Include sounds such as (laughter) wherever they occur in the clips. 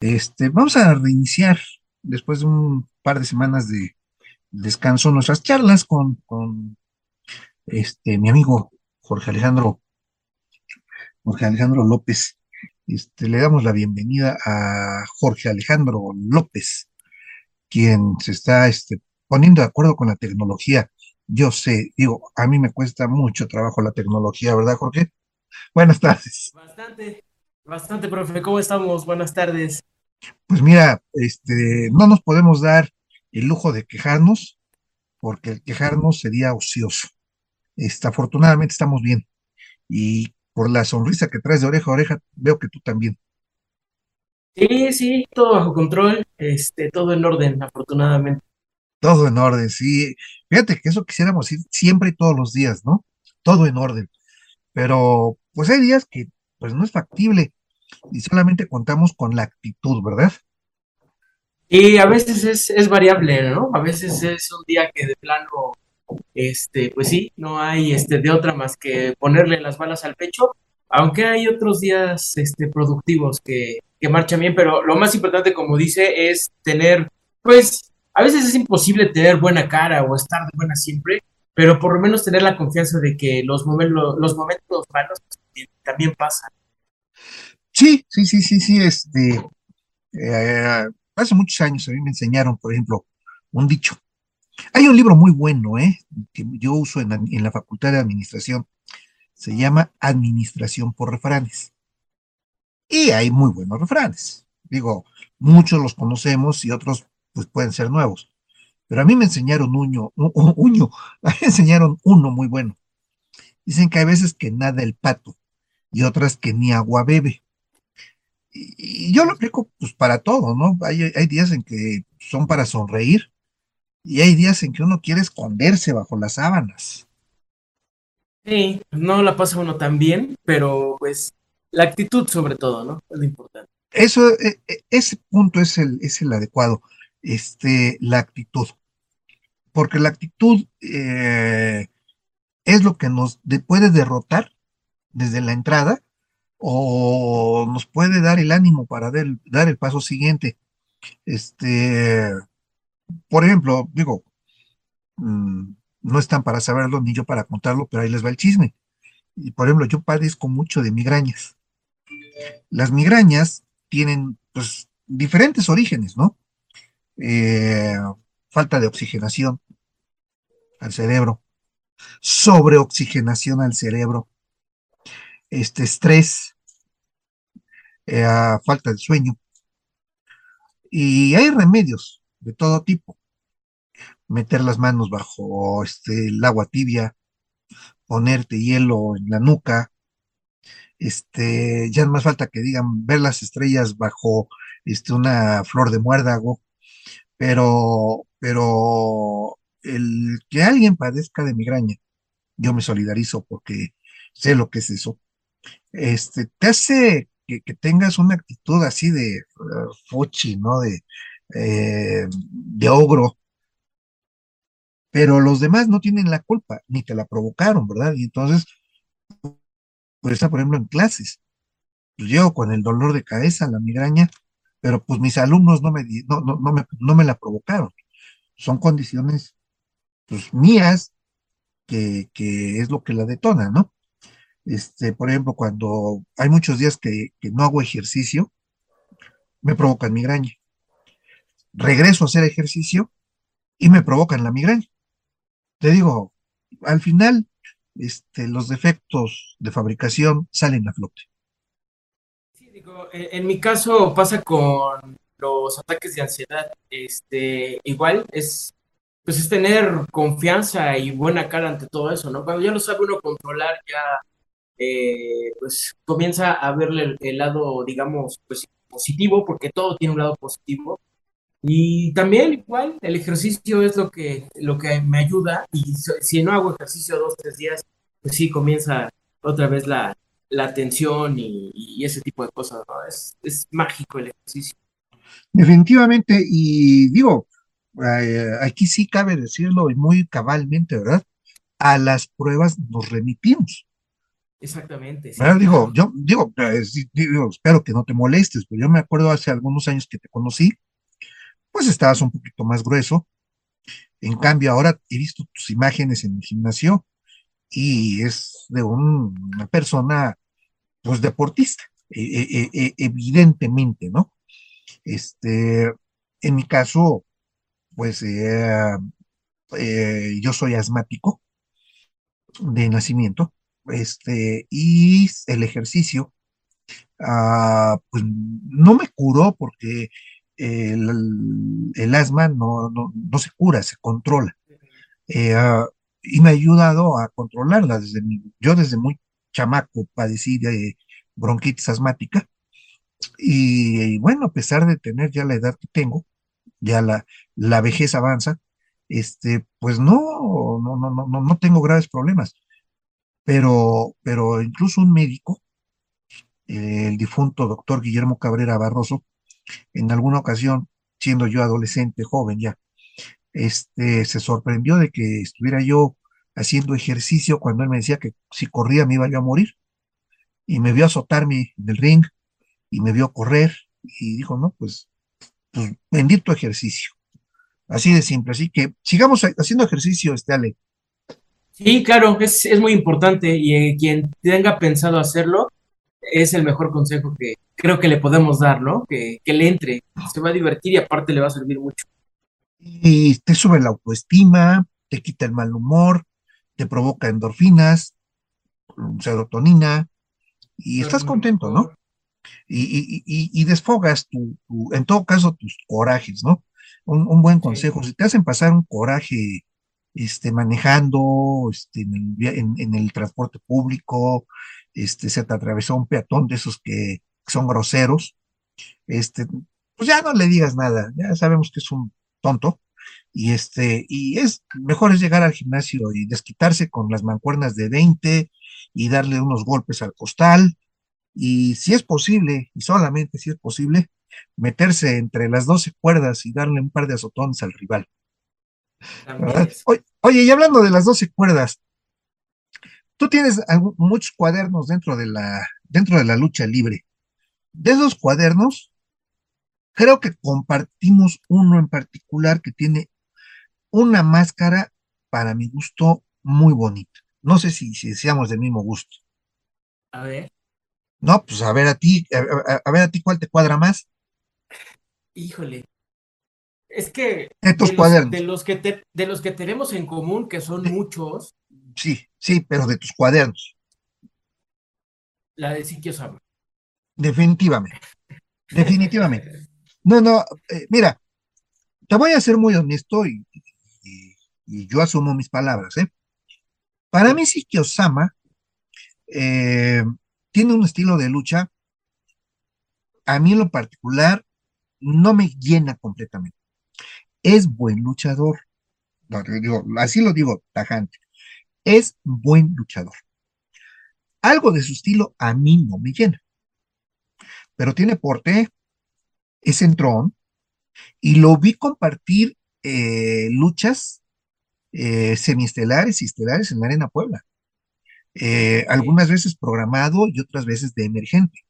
Este, vamos a reiniciar después de un par de semanas de descanso nuestras charlas con, con este, mi amigo Jorge Alejandro, Jorge Alejandro López. Este, le damos la bienvenida a Jorge Alejandro López, quien se está este, poniendo de acuerdo con la tecnología. Yo sé, digo, a mí me cuesta mucho trabajo la tecnología, ¿verdad, Jorge? Buenas tardes. Bastante, bastante, profe. ¿Cómo estamos? Buenas tardes. Pues mira, este, no nos podemos dar el lujo de quejarnos, porque el quejarnos sería ocioso. Este, afortunadamente estamos bien. Y por la sonrisa que traes de oreja a oreja, veo que tú también. Sí, sí, todo bajo control, este, todo en orden, afortunadamente. Todo en orden, sí. Fíjate que eso quisiéramos ir siempre y todos los días, ¿no? Todo en orden. Pero pues hay días que pues no es factible y solamente contamos con la actitud, ¿verdad? Y a veces es, es variable, ¿no? A veces es un día que de plano, este, pues sí, no hay este, de otra más que ponerle las balas al pecho, aunque hay otros días este, productivos que, que marchan bien, pero lo más importante, como dice, es tener, pues, a veces es imposible tener buena cara o estar de buena siempre, pero por lo menos tener la confianza de que los momentos, los momentos malos también pasan. Sí, sí, sí, sí, sí, este, eh, hace muchos años a mí me enseñaron, por ejemplo, un dicho. Hay un libro muy bueno, ¿eh? que yo uso en la, Facultad de Administración. Se llama Administración por Refranes. Y hay muy buenos refranes. Digo, muchos los conocemos y otros pues pueden ser nuevos. Pero a mí me enseñaron uño, (laughs) a mí me enseñaron uno muy bueno. Dicen que hay veces que nada el pato y otras que ni agua bebe. Y, yo lo aplico pues para todo, ¿no? Hay, hay días en que son para sonreír y hay días en que uno quiere esconderse bajo las sábanas. Sí, no la pasa uno tan bien, pero pues la actitud sobre todo, ¿no? Es lo importante. Eso, e- e- ese punto es el, es el adecuado, este, la actitud, porque la actitud eh, es lo que nos de- puede derrotar desde la entrada o nos puede dar el ánimo para dar el, paso siguiente. Este, por ejemplo, digo, mm, no están para saberlo ni yo para contarlo, pero ahí les va el chisme. Y por ejemplo, yo padezco mucho de migrañas. Las migrañas tienen, pues, diferentes orígenes, ¿no? Eh, falta de oxigenación al cerebro, sobreoxigenación al cerebro, este estrés, eh, falta de sueño. Y hay remedios de todo tipo. Meter las manos bajo este, el agua tibia, ponerte hielo en la nuca, este, ya no más falta que digan ver las estrellas bajo este, una flor de muérdago, pero, pero el que alguien padezca de migraña, yo me solidarizo porque sé lo que es eso, este, te hace que, tengas una actitud así de uh, fuchi, ¿no? De, eh, de ogro, pero los demás no tienen la culpa, ni te la provocaron, ¿verdad? Y entonces, pues está, por ejemplo, en clases, pues llego con el dolor de cabeza, la migraña, pero pues mis alumnos no me, no, no me, no me la provocaron. Son condiciones, pues, mías, que, que es lo que la detona, ¿no? Este, por ejemplo, cuando hay muchos días que, que no hago ejercicio, me provocan migraña. Regreso a hacer ejercicio y me provocan la migraña. Te digo, al final, este, los defectos de fabricación salen a flote. Sí, digo, en, en mi caso pasa con los ataques de ansiedad. Este, igual es, pues es tener confianza y buena cara ante todo eso, ¿no? Cuando ya lo sabe uno controlar, ya eh, pues comienza a verle el, el lado, digamos, pues positivo, porque todo tiene un lado positivo. Y también igual el ejercicio es lo que, lo que me ayuda y si no hago ejercicio dos, tres días, pues sí comienza otra vez la, la tensión y, y ese tipo de cosas, ¿no? Es, es mágico el ejercicio. Definitivamente, y digo, eh, aquí sí cabe decirlo y muy cabalmente, ¿verdad? A las pruebas nos remitimos. Exactamente. Sí, ¿verdad? Digo, yo digo, espero que no te molestes, pero yo me acuerdo hace algunos años que te conocí, pues estabas un poquito más grueso. En cambio, ahora he visto tus imágenes en el gimnasio y es de un- una persona, pues deportista, e- e- e- evidentemente, ¿no? Este, en mi caso, pues eh, eh, yo soy asmático de nacimiento, este, y el ejercicio, ah, pues no me curó porque el, asma no, no, no se cura, se controla. Eh, ah, y me ha ayudado a controlarla desde mi, yo desde muy chamaco padecí de bronquitis asmática y, bueno, a pesar de tener ya la edad que tengo, ya la, la vejez avanza, este, pues no, no, no, no no tengo graves problemas, pero, pero incluso un médico, eh, el difunto doctor Guillermo Cabrera Barroso, en alguna ocasión, siendo yo adolescente, joven ya, este, se sorprendió de que estuviera yo haciendo ejercicio cuando él me decía que si corría me iba yo a morir, y me vio azotarme en el ring, y me vio correr, y dijo, no, pues, pues bendito ejercicio. Así de simple. Así que sigamos haciendo ejercicio, este Ale. Sí, claro, es, es muy importante y eh, quien tenga pensado hacerlo es el mejor consejo que creo que le podemos dar, ¿no? Que, que le entre, se va a divertir y aparte le va a servir mucho. Y te sube la autoestima, te quita el mal humor, te provoca endorfinas, serotonina, y estás contento, ¿no? Y, y- y- y desfogas tu, tu- en todo caso, tus corajes, ¿no? Un, un buen Sí, consejo, si te hacen pasar un coraje, este, manejando, este, en el, transporte público, este, se te atravesó un peatón de esos que son groseros, este, pues ya no le digas nada, ya sabemos que es un tonto, y este, y es mejor es llegar al gimnasio y desquitarse con las mancuernas de 20 y darle unos golpes al costal, y si es posible, y solamente si es posible, meterse entre las 12 cuerdas y darle un par de azotones al rival. Oye, oye, y hablando de las 12 cuerdas, tú tienes muchos cuadernos dentro de la, dentro de la lucha libre. De esos cuadernos, creo que compartimos uno en particular que tiene una máscara, para mi gusto, muy bonita. No sé si, si seamos del mismo gusto. A ver, No, pues a ver a ti, a, a- a ver a ti cuál te cuadra más híjole. Es que de los, de cuadernos. los que te- de los que tenemos en común, que son muchos, sí, sí, pero de tus cuadernos, la de Sitio Sama. definitivamente, definitivamente. No, no, eh, mira, te voy a ser muy honesto y, y- y yo asumo mis palabras, ¿eh? Para mí, Siki Osama eh, tiene un estilo de lucha, a mí en lo particular, no me llena completamente. Es buen luchador, no, te digo, así lo digo tajante, es buen luchador. Algo de su estilo a mí no me llena, pero tiene porte, es entrón, y lo vi compartir eh, luchas eh, semiestelares y estelares en la Arena Puebla. Eh, algunas veces programado y otras veces de emergente,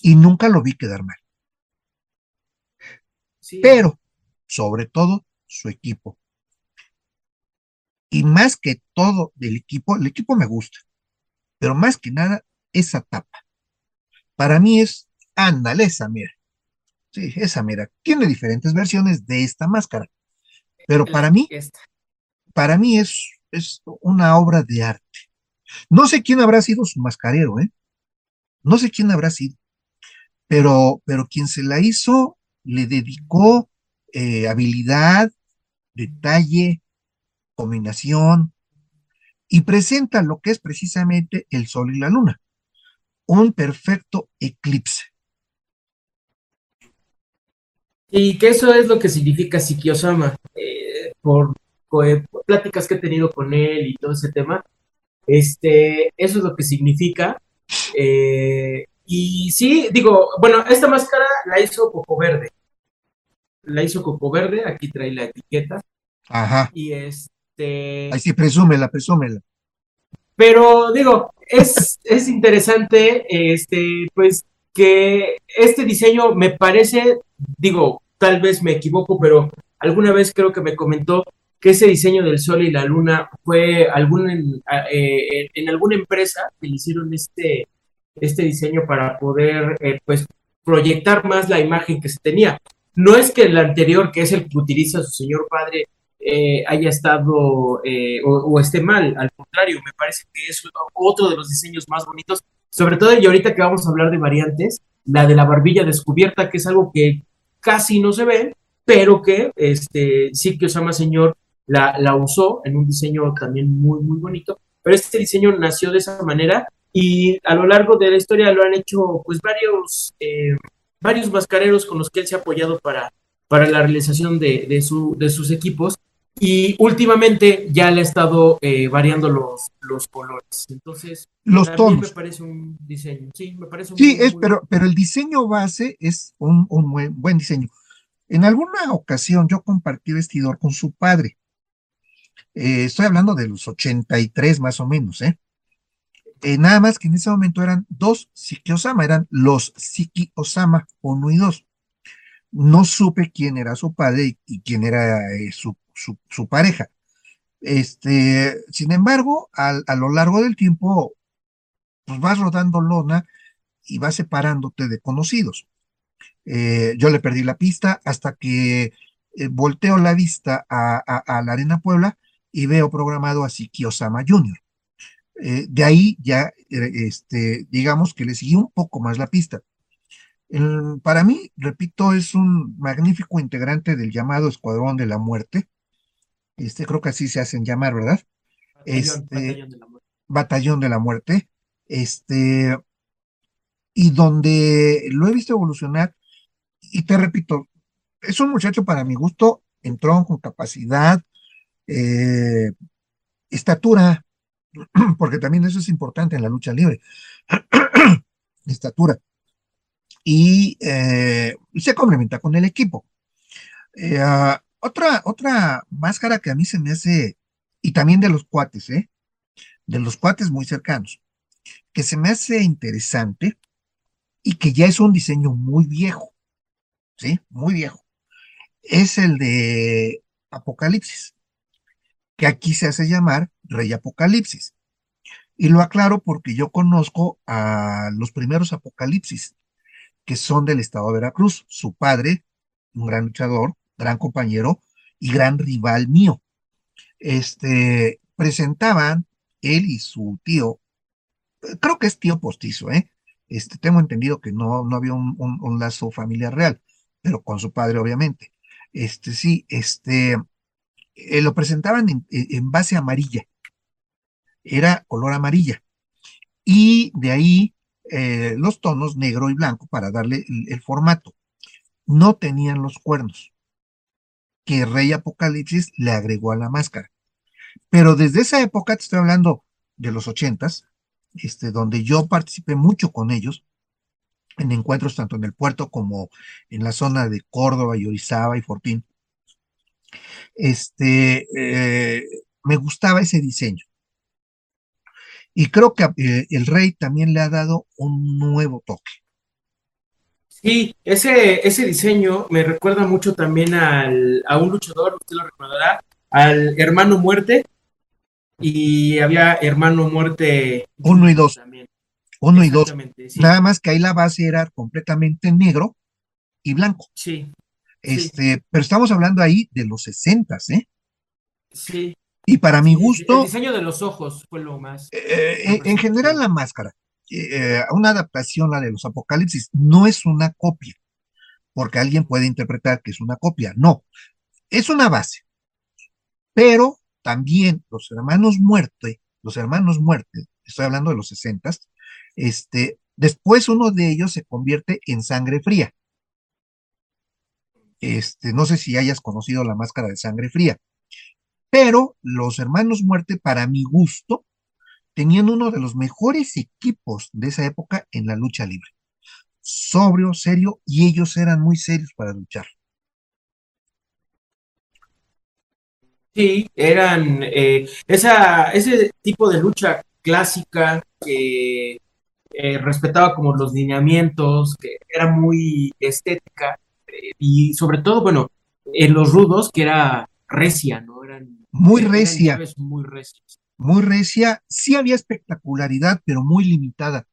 y nunca lo vi quedar mal. Sí, Pero, sobre todo, su equipo. Y más que todo del equipo, el equipo me gusta, pero más que nada, esa tapa. Para mí es, ándale, esa mira. Sí, esa mira. Tiene diferentes versiones de esta máscara, pero para mí, para mí es, es una obra de arte. No sé quién habrá sido su mascarero, ¿eh? No sé quién habrá sido, pero, pero quien se la hizo le dedicó eh, habilidad, detalle, combinación y presenta lo que es precisamente el sol y la luna, un perfecto eclipse. Y que eso es lo que significa Sikiosama. Eh, por, por, eh, pláticas que he tenido con él y todo ese tema, este, eso es lo que significa. Eh, y sí, digo, bueno, esta máscara la hizo Coco Verde. La hizo Coco Verde, aquí trae la etiqueta. Ajá. Y este, Ahí sí, presúmela, presúmela. pero digo, es, (laughs) es interesante, este, pues, que este diseño me parece, digo, tal vez me equivoco, pero alguna vez creo que me comentó que ese diseño del sol y la luna fue algún, eh, en alguna empresa que le hicieron este, este diseño para poder eh, pues proyectar más la imagen que se tenía. No es que el anterior, que es el que utiliza su señor padre, eh, haya estado eh, o, esté mal, al contrario, me parece que es otro de los diseños más bonitos, sobre todo y ahorita que vamos a hablar de variantes, la de la barbilla descubierta, que es algo que casi no se ve, pero que este, sí que Osama Señor la, la usó en un diseño también muy, muy bonito, pero este diseño nació de esa manera y a lo largo de la historia lo han hecho pues varios, eh, varios mascareros con los que él se ha apoyado para, para la realización de, de, su, de sus equipos y últimamente ya le ha estado eh, variando los, los colores. Entonces, los tonos. me parece un diseño. Sí, me parece un Sí, es, pero, pero el diseño base es un, un buen, buen, diseño. En alguna ocasión yo compartí vestidor con su padre. Eh, estoy hablando de los 83 más o menos, ¿eh? Eh, nada más que en ese momento eran dos Siki Osama, eran los Siki Osama 1 y 2. No supe quién era su padre y, quién era eh, su, su, pareja. Este, sin embargo, a lo largo del tiempo, pues vas rodando lona y vas separándote de conocidos. Eh, yo le perdí la pista hasta que volteo la vista a, a, la Arena Puebla y veo programado a Siki Osama Jr. Eh, de ahí ya, eh, este, digamos que le seguí un poco más la pista. para mí, repito, es un magnífico integrante del llamado Escuadrón de la Muerte. Este, creo que así se hacen llamar, ¿verdad? Batallón, este, batallón de la Muerte. Batallón de la Muerte. Este, y donde lo he visto evolucionar, y te repito, es un muchacho para mi gusto, entró con capacidad, eh, estatura, (clears throat) porque también eso es importante en la lucha libre, (clears throat) estatura. Y eh, se complementa con el equipo. Eh, ah, otra, otra máscara que a mí se me hace, y también de los cuates, ¿eh? de los cuates muy cercanos, que se me hace interesante y que ya es un diseño muy viejo, ¿sí? Muy viejo. Es el de Apocalipsis que aquí se hace llamar Rey Apocalipsis. Y lo aclaro porque yo conozco a los primeros Apocalipsis, que son del estado de Veracruz. Su padre, un gran luchador, gran compañero y gran rival mío. Este, presentaban él y su tío, creo que es tío postizo, ¿eh? Este, tengo entendido que no, no había un, lazo familiar real, pero con su padre, obviamente. Este, sí, este, eh, lo presentaban en, base amarilla, era color amarilla. Y de ahí eh, los tonos negro y blanco para darle el, formato. No tenían los cuernos que Rey Apocalipsis le agregó a la máscara. Pero desde esa época, te estoy hablando de los ochentas, este, donde yo participé mucho con ellos, en encuentros tanto en el puerto como en la zona de Córdoba y Orizaba y Fortín este, eh, me gustaba ese diseño. Y creo que eh, el rey también le ha dado un nuevo toque. Sí, ese, ese diseño me recuerda mucho también al, a un luchador, usted lo recordará, al hermano muerte. Y había hermano muerte. Uno y dos. Uno y dos. Nada más que ahí la base era completamente negro y blanco. Sí. Este, pero estamos hablando ahí de los sesentas, ¿eh? Sí. Y para mi gusto. El diseño de los ojos fue lo más. Eh, en, general, la máscara, eh, una adaptación, la de los apocalipsis, no es una copia, porque alguien puede interpretar que es una copia. No, es una base. Pero también los hermanos muerte, los hermanos muerte, estoy hablando de los sesentas, este, después uno de ellos se convierte en sangre fría. Este, no sé si hayas conocido la máscara de sangre fría, pero los hermanos muerte, para mi gusto, tenían uno de los mejores equipos de esa época en la lucha libre. Sobrio, serio, y ellos eran muy serios para luchar. Sí, eran eh, esa, ese tipo de lucha clásica, que eh, respetaba como los lineamientos, que era muy estética, eh, y sobre todo, bueno, en los rudos, que era recia, ¿no? Muy recia. Muy recia, sí había espectacularidad, pero muy limitada.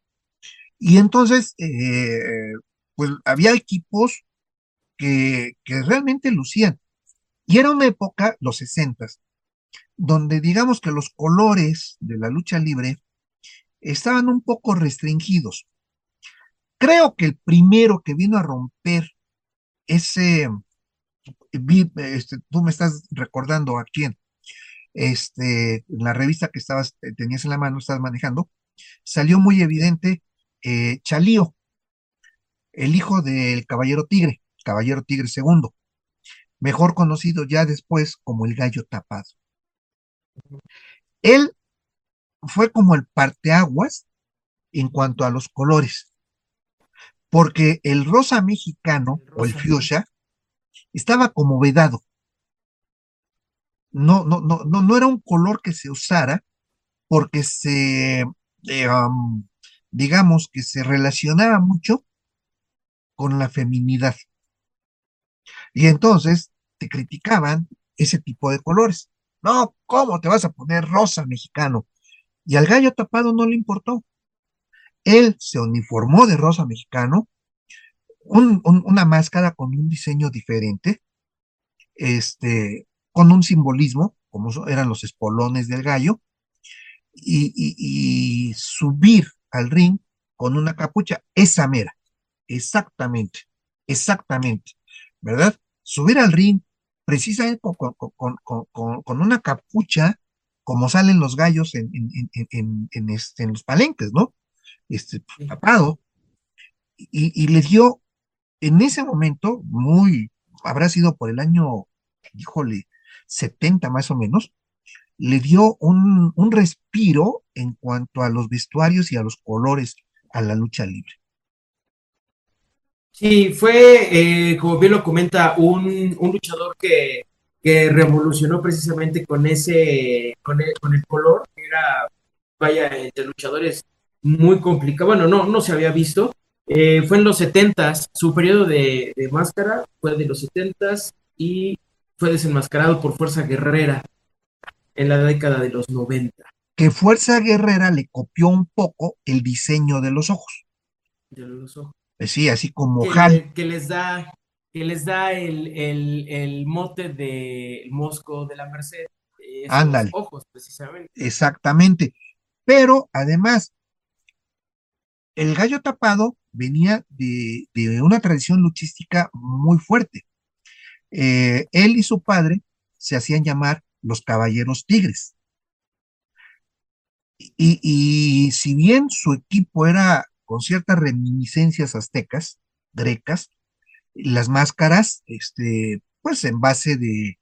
Y entonces, eh, pues había equipos que, que realmente lucían. Y era una época, los sesentas, donde digamos que los colores de la lucha libre estaban un poco restringidos. Creo que el primero que vino a romper ese, este, tú me estás recordando a quién, este, la revista que estabas, tenías en la mano, estabas manejando, salió muy evidente eh, Chalío, el hijo del Caballero Tigre, Caballero Tigre II, mejor conocido ya después como el Gallo Tapado. Él fue como el parteaguas en cuanto a los colores, porque el rosa mexicano o el fuchsia estaba como vedado. No, no, no, no, no era un color que se usara porque se, eh, digamos que se relacionaba mucho con la feminidad. Y entonces te criticaban ese tipo de colores. No, ¿cómo te vas a poner rosa mexicano? Y al gallo tapado no le importó. Él se uniformó de rosa mexicano, una máscara con un diseño diferente, este, con un simbolismo, como eran los espolones del gallo, y, y subir al ring con una capucha, esa mera, exactamente, exactamente, ¿verdad? Subir al ring precisamente con, una capucha, como salen los gallos en, este, en los palenques, ¿no? Este, tapado, y, le dio en ese momento, muy, habrá sido por el año, híjole, 70 más o menos, le dio un, un respiro en cuanto a los vestuarios y a los colores a la lucha libre. Sí, fue, eh, como bien lo comenta, un, luchador que, revolucionó precisamente con ese, con el, con el color, era, vaya, de luchadores muy complicado, bueno, no, no se había visto, eh, fue en los setentas, su periodo de, máscara fue de los setentas y fue desenmascarado por Fuerza Guerrera en la década de los 90. Que Fuerza Guerrera le copió un poco el diseño de los ojos. De los ojos. Eh, sí, así como que, Que les da, que les da el, mote de Mosco de la Merced. Ándale. Ojos, precisamente. Exactamente. Pero además, el gallo tapado venía de, una tradición luchística muy fuerte. Eh, él y su padre se hacían llamar los caballeros tigres. y, si bien su equipo era con ciertas reminiscencias aztecas, grecas, las máscaras, este, pues en base de,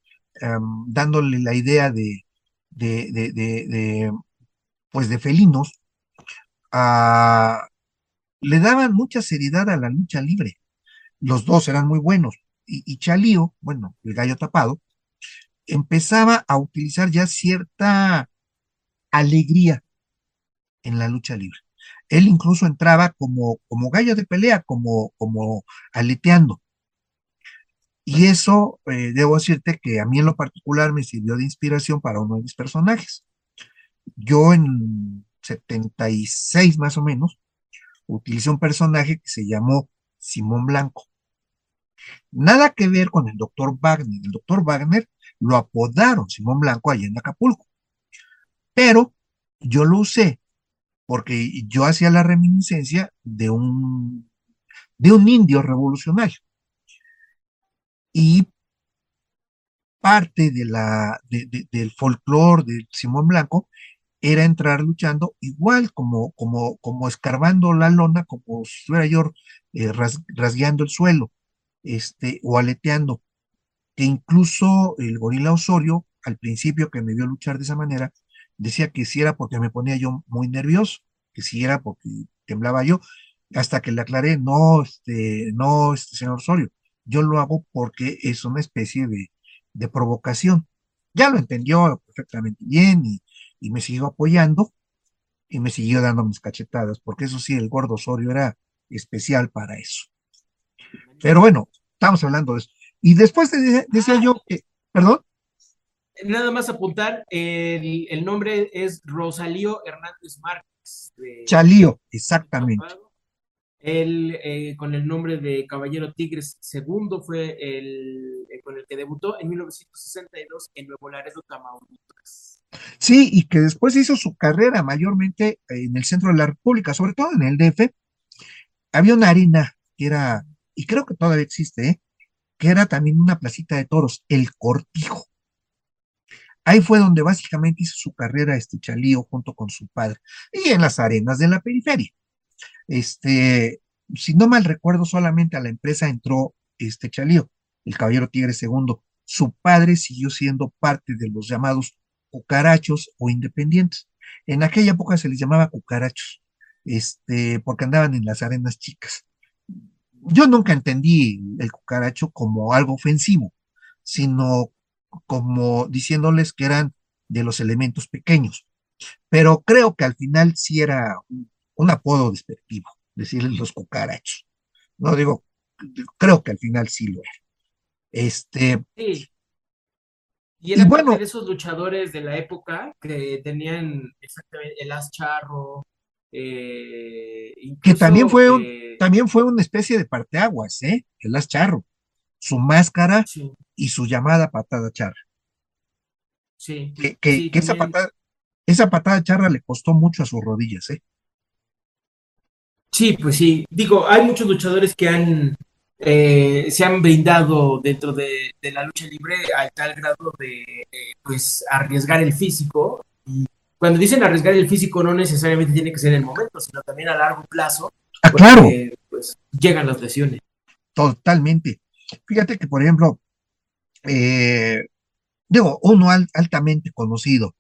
dándole la idea de, de, de, pues de felinos, le daban mucha seriedad a la lucha libre. Los dos eran muy buenos. Y, Chalío, bueno, el gallo tapado, empezaba a utilizar ya cierta alegría en la lucha libre. Él incluso entraba como, como gallo de pelea, como, como aleteando. Y eso, eh, debo decirte que a mí en lo particular me sirvió de inspiración para uno de mis personajes. Yo en 76 más o menos, utilicé un personaje que se llamó Simón Blanco. Nada que ver con el doctor Wagner. El doctor Wagner lo apodaron Simón Blanco allá en Acapulco. Pero yo lo usé porque yo hacía la reminiscencia de un, de un indio revolucionario. Y parte de la, del folclore de Simón Blanco era entrar luchando igual como, como, como escarbando la lona, como si estuviera yo eh, rasgueando el suelo, este, o aleteando, que incluso el gorila Osorio, al principio que me vio luchar de esa manera, decía que si era porque me ponía yo muy nervioso, que si era porque temblaba yo, hasta que le aclaré, no, este, no, este señor Osorio, yo lo hago porque es una especie de, provocación. Ya lo entendió perfectamente bien y, me siguió apoyando. y me siguió dando mis cachetadas, porque eso sí, el gordo Osorio era especial para eso. Pero bueno, estamos hablando de eso. Y después decía yo que, perdón. Nada más apuntar, el, el nombre es Rosalío Hernández Márquez. Chalío, exactamente. Él, eh, con el nombre de Caballero Tigres II, fue el eh, con el que debutó en 1962 en Nuevo Laredo, Tamaulipas. Sí, y que después hizo su carrera mayormente en el centro de la República, sobre todo en el DF. Había una harina que era, y creo que todavía existe, ¿eh? que era también una placita de toros, el Cortijo. Ahí fue donde básicamente hizo su carrera este Chalío junto con su padre, y en las arenas de la periferia. Este, si no mal recuerdo, solamente a la empresa entró este Chalío, el caballero Tigre II. Su padre siguió siendo parte de los llamados cucarachos o independientes. En aquella época se les llamaba cucarachos, este, porque andaban en las arenas chicas. Yo nunca entendí el cucaracho como algo ofensivo, sino como diciéndoles que eran de los elementos pequeños. Pero creo que al final sí era un apodo despectivo, decirles los cucarachos. No digo, creo que al final sí lo era. Este. Sí. Y era bueno, de esos luchadores de la época que tenían exactamente el as charro. Eh, que también fue, un, también fue una especie de parteaguas, ¿eh? El as charro. Su máscara y su llamada patada charra. Sí. Que, que esa, patada, esa patada charra le costó mucho a sus rodillas, ¿eh? Sí, pues sí. Digo, hay muchos luchadores que han eh, se han brindado dentro de, la lucha libre al tal grado de eh, pues arriesgar el físico. Cuando dicen arriesgar el físico, no necesariamente tiene que ser en el momento, sino también a largo plazo. Ah, claro. Pues llegan las lesiones. Totalmente. Fíjate que, por ejemplo, eh, digo, uno altamente conocido,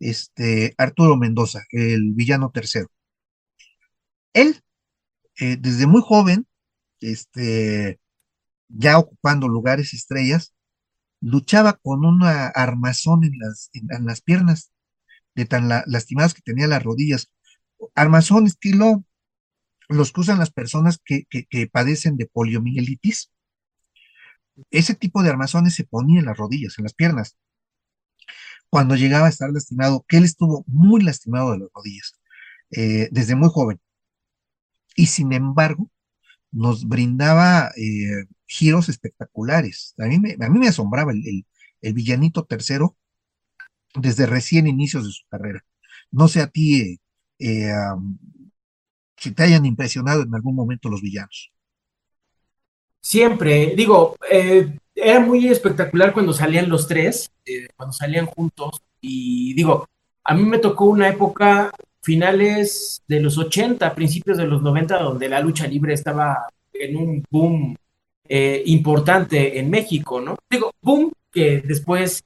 este Arturo Mendoza, el villano tercero él, eh, desde muy joven, este, ya ocupando lugares estrellas, luchaba con una armazón en las, en, las piernas, de tan lastimadas que tenía las rodillas. Armazón estilo los que usan las personas que, que, padecen de poliomielitis. Ese tipo de armazones se ponía en las rodillas, en las piernas. Cuando llegaba a estar lastimado, que él estuvo muy lastimado de las rodillas, eh, desde muy joven y sin embargo nos brindaba eh, giros espectaculares. A mí me, a mí me asombraba el, villanito tercero desde recién inicios de su carrera. No sé a ti eh, eh, si te hayan impresionado en algún momento los villanos. Siempre, digo, era muy espectacular cuando salían los tres, cuando salían juntos, y digo, a mí me tocó una época finales de los 80, principios de los 90, donde la lucha libre estaba en un boom eh, importante en México, ¿no? Digo, boom que después,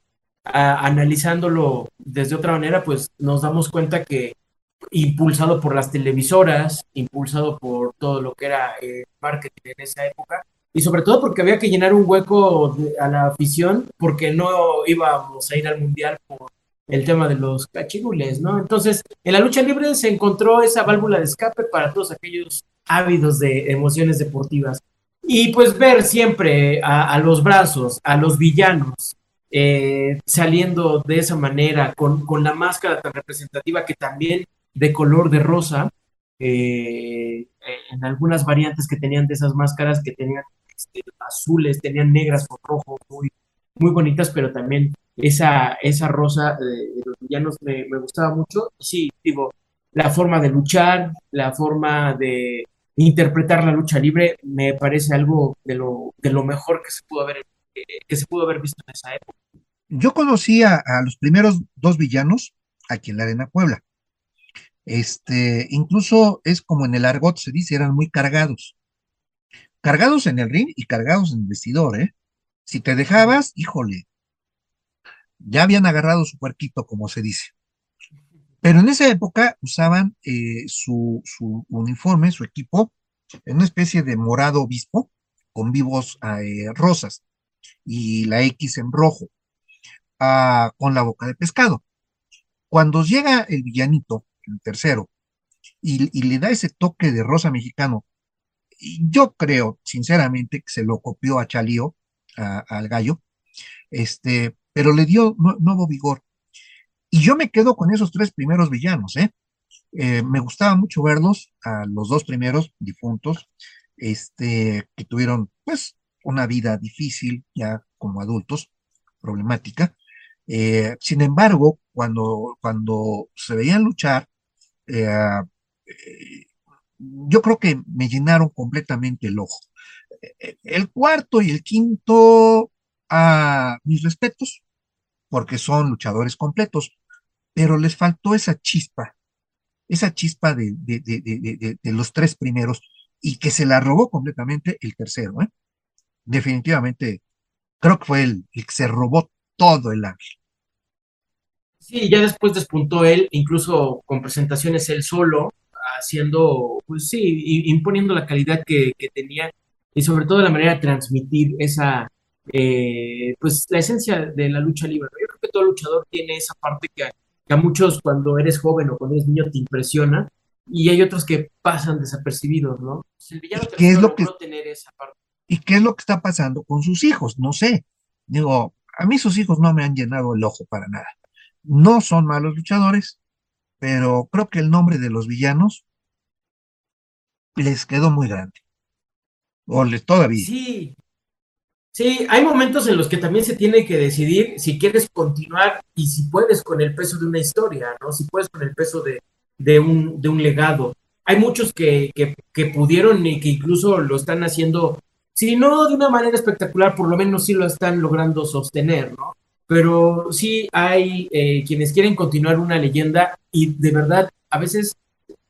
analizándolo desde otra manera, pues nos damos cuenta que impulsado por las televisoras, impulsado por todo lo que era eh, marketing en esa época, y sobre todo porque había que llenar un hueco a la afición, porque no íbamos a ir al mundial por el tema de los cachirules, ¿no? Entonces, en la lucha libre se encontró esa válvula de escape para todos aquellos ávidos de emociones deportivas. Y pues ver siempre a, los brazos, a los villanos, eh, saliendo de esa manera, con, la máscara tan representativa que también de color de rosa, eh, en algunas variantes que tenían de esas máscaras que tenían este, azules, tenían negras con rojo, muy, muy bonitas, pero también esa, esa rosa de, los villanos me, gustaba mucho. Sí, digo, la forma de luchar, la forma de interpretar la lucha libre, me parece algo de lo, de lo mejor que se pudo haber, que se pudo haber visto en esa época. Yo conocía a los primeros dos villanos aquí en la Arena Puebla. Este, incluso es como en el argot se dice, eran muy cargados. Cargados en el ring y cargados en el vestidor, ¿eh? Si te dejabas, híjole, ya habían agarrado su puerquito, como se dice. Pero en esa época usaban eh, su, uniforme, su equipo, en una especie de morado obispo, con vivos eh, rosas y la X en rojo, ah, con la boca de pescado. Cuando llega el villanito, el tercero, y, le da ese toque de rosa mexicano. Yo creo, sinceramente, que se lo copió a Chalío, al gallo, este, pero le dio nuevo vigor. Y yo me quedo con esos tres primeros villanos, ¿eh? ¿eh? me gustaba mucho verlos, a los dos primeros difuntos, este, que tuvieron, pues, una vida difícil ya como adultos, problemática. Eh, sin embargo, cuando, cuando se veían luchar, eh, yo creo que me llenaron completamente el ojo. El cuarto y el quinto, a mis respetos, porque son luchadores completos, pero les faltó esa chispa, esa chispa de, de, los tres primeros y que se la robó completamente el tercero. ¿eh? Definitivamente, creo que fue el, que se robó todo el ángel. Sí, ya después despuntó él, incluso con presentaciones él solo, haciendo, pues sí, imponiendo la calidad que, que tenía y sobre todo la manera de transmitir esa, eh, pues la esencia de la lucha libre. Yo creo que todo luchador tiene esa parte que, a muchos cuando eres joven o cuando eres niño te impresiona y hay otros que pasan desapercibidos, ¿no? ¿Qué es lo que tener esa parte. ¿Y qué es lo que está pasando con sus hijos? No sé. Digo, a mí sus hijos no me han llenado el ojo para nada. No son malos luchadores, pero creo que el nombre de los villanos les quedó muy grande. O les todavía. Sí, Sí, hay momentos en los que también se tiene que decidir si quieres continuar y si puedes con el peso de una historia, ¿no? Si puedes con el peso de, de, un, de un legado. Hay muchos que, que, pudieron y que incluso lo están haciendo, si no de una manera espectacular, por lo menos sí lo están logrando sostener, ¿no? Pero sí hay eh, quienes quieren continuar una leyenda y de verdad a veces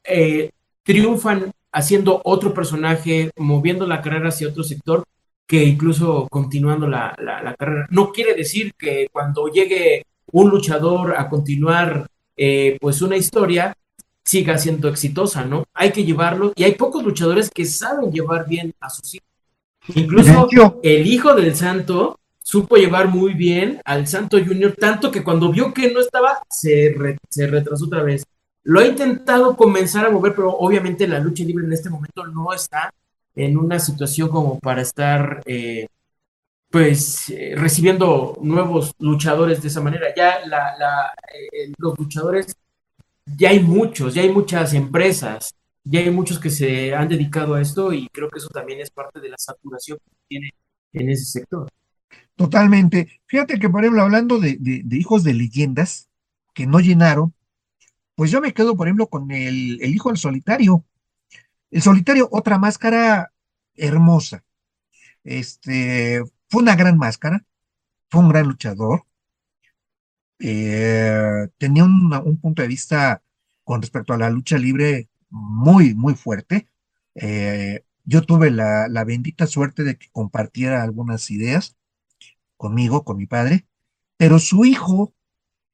eh, triunfan haciendo otro personaje, moviendo la carrera hacia otro sector que incluso continuando la, carrera. No quiere decir que cuando llegue un luchador a continuar eh, pues una historia siga siendo exitosa, ¿no? Hay que llevarlo y hay pocos luchadores que saben llevar bien a sus hijos. Incluso el hijo del santo supo llevar muy bien al santo junior, tanto que cuando vio que no estaba, se, se retrasó otra vez. Lo ha intentado comenzar a mover, pero obviamente la lucha libre en este momento no está en una situación como para estar eh, pues eh, recibiendo nuevos luchadores de esa manera. Ya la, eh, los luchadores, ya hay muchos, ya hay muchas empresas, ya hay muchos que se han dedicado a esto y creo que eso también es parte de la saturación que tiene en ese sector. Totalmente. Fíjate que, por ejemplo, hablando de, hijos de leyendas que no llenaron, pues yo me quedo, por ejemplo, con el, el hijo del solitario. El solitario, otra máscara hermosa. Este, fue una gran máscara, fue un gran luchador, eh, tenía un, punto de vista con respecto a la lucha libre muy, muy fuerte. Eh, yo tuve la, bendita suerte de que compartiera algunas ideas conmigo, con mi padre, pero su hijo,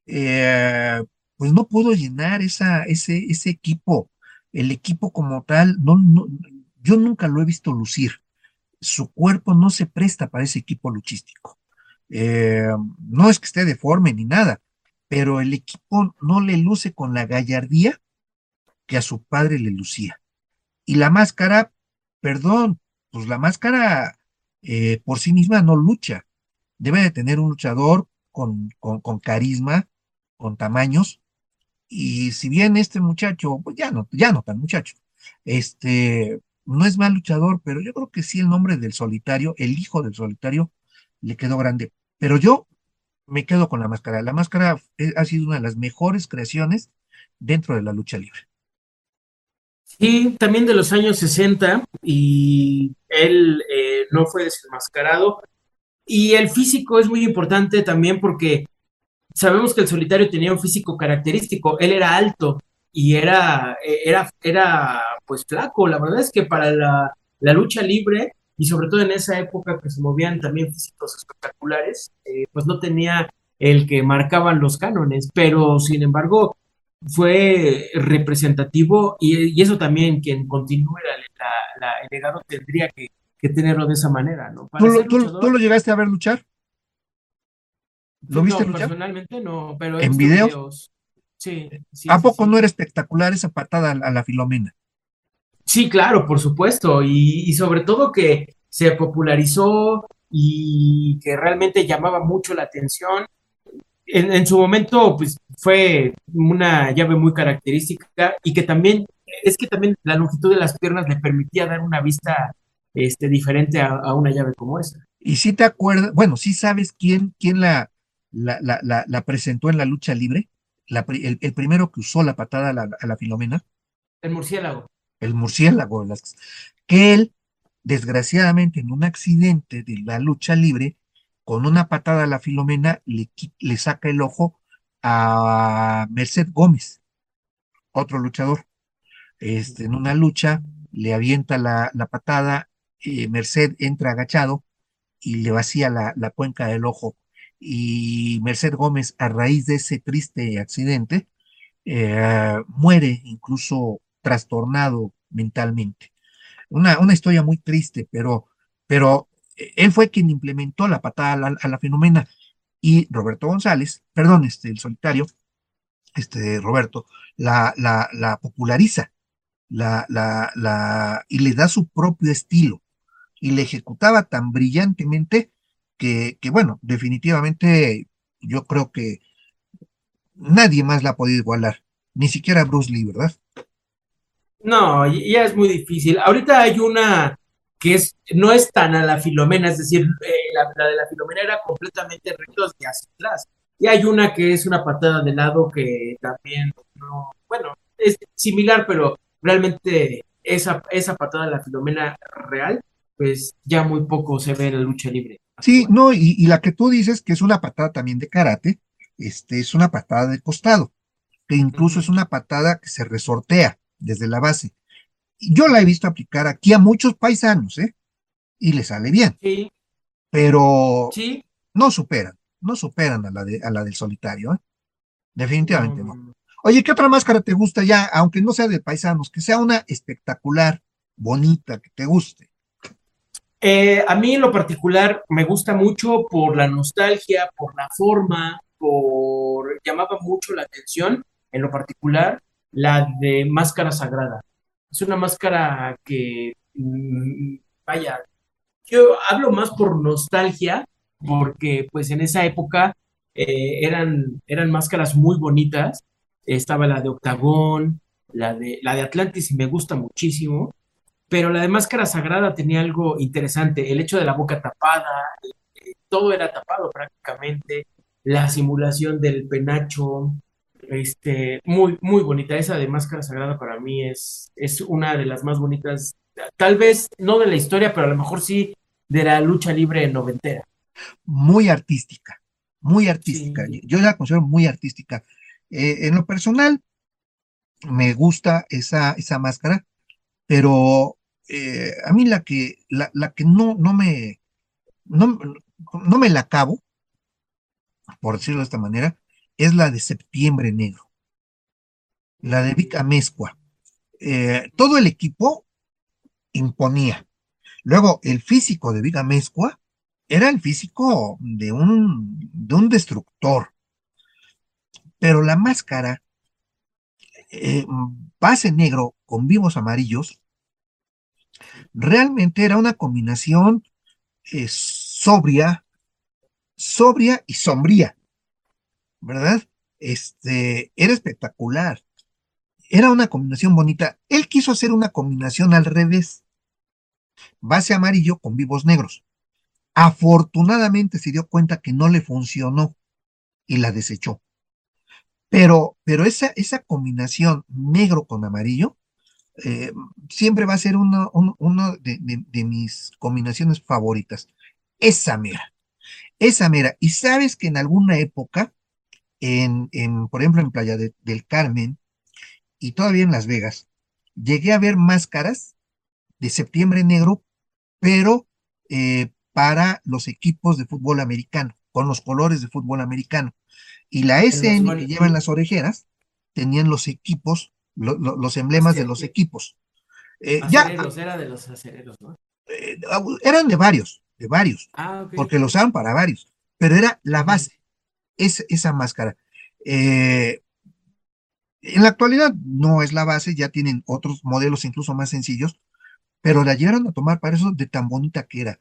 eh, pues no pudo llenar esa, ese, ese equipo el equipo como tal, no, yo nunca lo he visto lucir. Su cuerpo no se presta para ese equipo luchístico. Eh, no es que esté deforme ni nada, pero el equipo no le luce con la gallardía que a su padre le lucía. Y la máscara, perdón, pues la máscara eh, por sí misma no lucha. Debe de tener un luchador con, con, con carisma, con tamaños, y si bien este muchacho, pues ya no, ya no tan muchacho, este, no es mal luchador, pero yo creo que sí el nombre del solitario, el hijo del solitario, le quedó grande. Pero yo me quedo con la máscara. La máscara ha sido una de las mejores creaciones dentro de la lucha libre. Sí, también de los años 60 y él eh, no fue desenmascarado. Y el físico es muy importante también porque sabemos que el solitario tenía un físico característico, él era alto y era, era, era pues flaco, la verdad es que para la, lucha libre y sobre todo en esa época que se movían también físicos espectaculares, eh, pues no tenía el que marcaban los cánones, pero sin embargo fue representativo y, eso también quien continúe la, el legado tendría que, tenerlo de esa manera, ¿no? ¿Tú, lo llegaste a ver luchar? ¿Lo viste no, Personalmente no, pero ¿En videos? Sí, sí, ¿A poco sí. no era espectacular esa patada a, a la Filomena? Sí, claro, por supuesto. Y, y sobre todo que se popularizó y que realmente llamaba mucho la atención. En, en su momento, pues fue una llave muy característica y que también, es que también la longitud de las piernas le permitía dar una vista este, diferente a, a una llave como esa. Y si te acuerdas, bueno, sí sabes quién, quién la, la, la, presentó en la lucha libre, el, el, primero que usó la patada a la, a la Filomena. El murciélago. El murciélago, que él, desgraciadamente, en un accidente de la lucha libre, con una patada a la Filomena, le, saca el ojo a Merced Gómez, otro luchador. Este, en una lucha, le avienta la, patada, eh, Merced entra agachado y le vacía la, la, cuenca del ojo. Y Merced Gómez, a raíz de ese triste accidente, eh, muere incluso trastornado mentalmente. Una, una historia muy triste, pero, pero él fue quien implementó la patada a la, a fenomena y Roberto González, perdón, este, el solitario, este Roberto, la, la, la populariza la, la, la, y le da su propio estilo y le ejecutaba tan brillantemente que, que, bueno, definitivamente yo creo que nadie más la ha podido igualar, ni siquiera Bruce Lee, ¿verdad? No, ya es muy difícil. Ahorita hay una que es, no es tan a la Filomena, es decir, eh, la, la, de la Filomena era completamente rectos de hacia atrás. Y hay una que es una patada de lado que también, no, bueno, es similar, pero realmente esa, esa patada de la Filomena real, pues ya muy poco se ve en la lucha libre. Sí, no, y, y, la que tú dices que es una patada también de karate, este, es una patada de costado, que incluso uh -huh. es una patada que se resortea desde la base. Yo la he visto aplicar aquí a muchos paisanos, ¿eh? Y le sale bien. Sí. Pero sí. no superan, no superan a la, de, a la del solitario, ¿eh? Definitivamente no. no. Oye, ¿qué otra máscara te gusta ya, aunque no sea de paisanos, que sea una espectacular, bonita, que te guste? Eh, a mí en lo particular me gusta mucho por la nostalgia, por la forma, por llamaba mucho la atención, en lo particular, la de máscara sagrada. Es una máscara que, mmm, vaya, yo hablo más por nostalgia, porque pues en esa época eh, eran, eran máscaras muy bonitas. Estaba la de Octagón, la de, la de Atlantis y me gusta muchísimo, pero la de Máscara Sagrada tenía algo interesante, el hecho de la boca tapada, eh, todo era tapado prácticamente, la simulación del penacho, este, muy, muy bonita. Esa de Máscara Sagrada para mí es, es una de las más bonitas, tal vez no de la historia, pero a lo mejor sí de la lucha libre noventera. Muy artística, muy artística. Sí. Yo la considero muy artística. Eh, en lo personal, me gusta esa, esa máscara, pero eh, a mí la que, la, la que no, no me, no, no me la acabo, por decirlo de esta manera, es la de septiembre negro, la de Vic. Eh, todo el equipo imponía. Luego, el físico de Vic era el físico de un, de un destructor. Pero la máscara, eh, base negro con vivos amarillos, realmente era una combinación eh, sobria, sobria y sombría. ¿Verdad? Este, era espectacular. Era una combinación bonita. Él quiso hacer una combinación al revés. Base amarillo con vivos negros. Afortunadamente se dio cuenta que no le funcionó y la desechó. Pero, pero esa, esa combinación negro con amarillo eh, siempre va a ser de, de mis combinaciones favoritas. Esa mera. Esa mera. Y sabes que en alguna época en, en, por ejemplo, en Playa de, del Carmen y todavía en Las Vegas, llegué a ver máscaras de septiembre negro, pero eh, para los equipos de fútbol americano, con los colores de fútbol americano. Y la SN que llevan las orejeras tenían los equipos, lo, lo, los emblemas de los equipos. Eh, acereros, ya, era de los acereros, ¿no? Eh, eran de varios, de varios, ah, okay. porque los usaban para varios, pero era la base es, esa máscara. Eh, En la actualidad no es la base, ya tienen otros modelos incluso más sencillos, pero la llegaron a tomar para eso de tan bonita que era.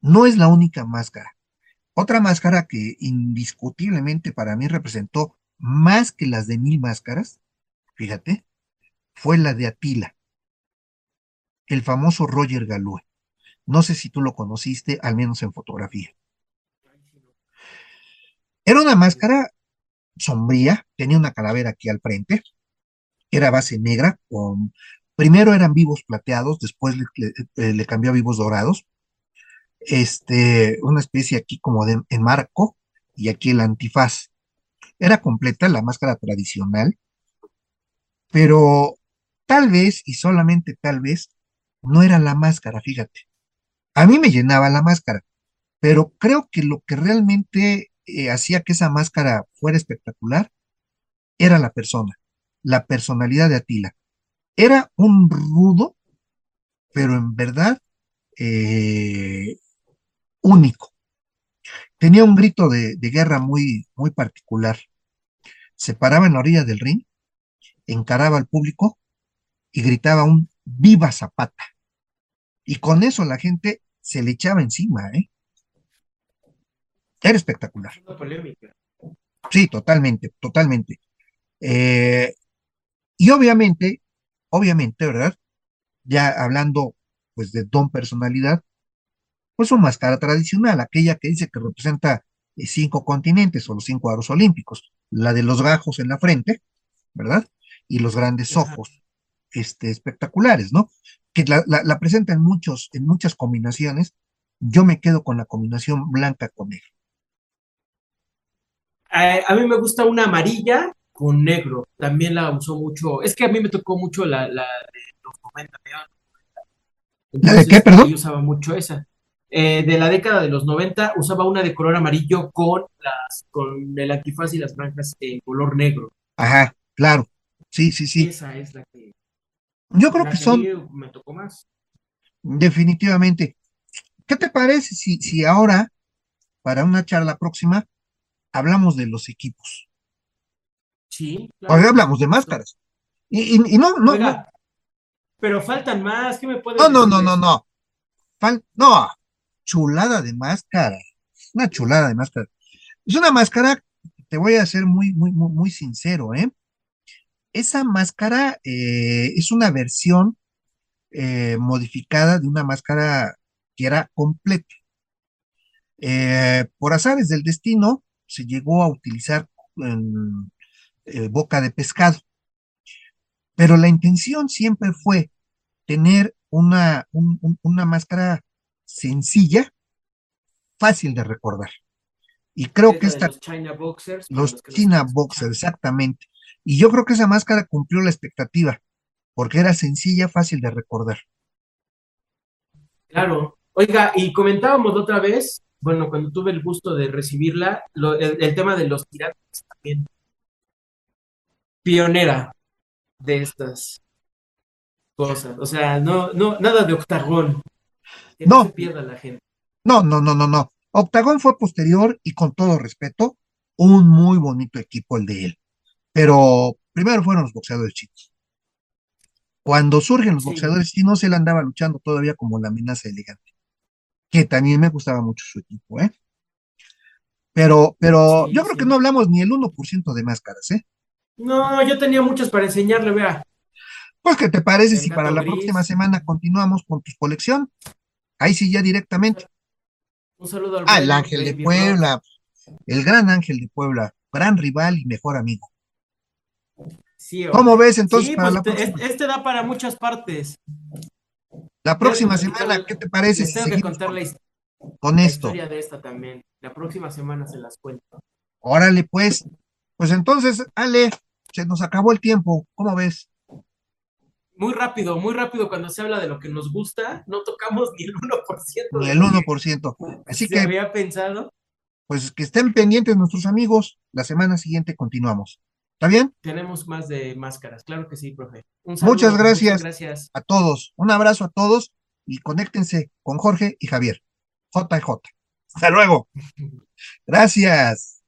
No es la única máscara. Otra máscara que indiscutiblemente para mí representó más que las de mil máscaras, fíjate, fue la de Atila, el famoso Roger Galúe. No sé si tú lo conociste, al menos en fotografía. Era una máscara sombría, tenía una calavera aquí al frente, era base negra, con, primero eran vivos plateados, después le, le, cambió a vivos dorados, este, una especie aquí como de enmarco, y aquí el antifaz. Era completa la máscara tradicional, pero tal vez, y solamente tal vez, no era la máscara, fíjate. A mí me llenaba la máscara, pero creo que lo que realmente eh, hacía que esa máscara fuera espectacular era la persona, la personalidad de Atila. Era un rudo, pero en verdad eh, único. Tenía un grito de, de, guerra muy, muy particular. Se paraba en la orilla del ring, encaraba al público y gritaba un viva Zapata. Y con eso la gente se le echaba encima, ¿eh? Era espectacular. Una polémica. Sí, totalmente, totalmente. Eh, y obviamente, obviamente, ¿verdad? Ya hablando pues de don personalidad, pues su máscara tradicional, aquella que dice que representa eh, cinco continentes o los cinco aros olímpicos, la de los gajos en la frente, ¿verdad? Y los grandes ojos, este, espectaculares, ¿no? Que la, la, la presenta en muchos, en muchas combinaciones. Yo me quedo con la combinación blanca con negro. A, a, mí me gusta una amarilla con negro. También la usó mucho. Es que a mí me tocó mucho la, la de los 90. Entonces, ¿La de qué, perdón? Yo usaba mucho esa. Eh, de la década de los 90 usaba una de color amarillo con las con el antifaz y las franjas en color negro. Ajá, claro. Sí, sí, sí. Esa es la que. Yo creo que, que son. Me tocó más. Definitivamente. ¿Qué te parece si, si ahora, para una charla próxima, hablamos de los equipos. Sí. Claro. Hoy hablamos de máscaras. Y, y, y no, no, Oiga, no. Pero faltan más. ¿Qué me puede No, no, no, no, no. Fal no. Chulada de máscara. Una chulada de máscara. Es una máscara, te voy a ser muy, muy, muy, muy sincero, ¿eh? Esa máscara eh, es una versión eh, modificada de una máscara que era completa. Eh, por azares del destino, se llegó a utilizar en eh, boca de pescado. Pero la intención siempre fue tener una, un, un, una máscara sencilla, fácil de recordar. Y creo que esta... Los China Boxers. Los, los China Boxers, exactamente. Y yo creo que esa máscara cumplió la expectativa, porque era sencilla, fácil de recordar. Claro. Oiga, y comentábamos otra vez bueno, cuando tuve el gusto de recibirla, lo, el, el, tema de los tirantes también. Pionera de estas cosas. O sea, no, no, nada de octagón. Que no, no se pierda la gente. No, no, no, no, no. Octagón fue posterior y con todo respeto, un muy bonito equipo el de él. Pero primero fueron los boxeadores chinos. Cuando surgen los boxeadores chinos, él andaba luchando todavía como la amenaza elegante que también me gustaba mucho su equipo, ¿eh? Pero, pero sí, yo creo que no hablamos ni el 1% de máscaras, ¿eh? No, yo tenía muchas para enseñarle, vea. Pues, ¿qué te parece el si para la gris. próxima semana continuamos con tu colección? Ahí sí, ya directamente. Un saludo al ah, el Ángel de Puebla, el gran Ángel de Puebla, gran rival y mejor amigo. Sí, ¿Cómo ves entonces sí, para pues la próxima? Este, este da para muchas partes. La próxima semana, ¿qué te parece? Les tengo si que contar la, con la esto. historia de esta también. La próxima semana se las cuento. Órale, pues. Pues entonces, Ale, se nos acabó el tiempo. ¿Cómo ves? Muy rápido, muy rápido cuando se habla de lo que nos gusta, no tocamos ni el 1%. Ni el 1%. Así se que. había pensado. Pues que estén pendientes nuestros amigos. La semana siguiente continuamos. ¿Está bien? Tenemos más de máscaras, claro que sí, profe. Un saludo, muchas, gracias muchas gracias a todos. Un abrazo a todos y conéctense con Jorge y Javier. JJ. Hasta luego. (laughs) Gracias.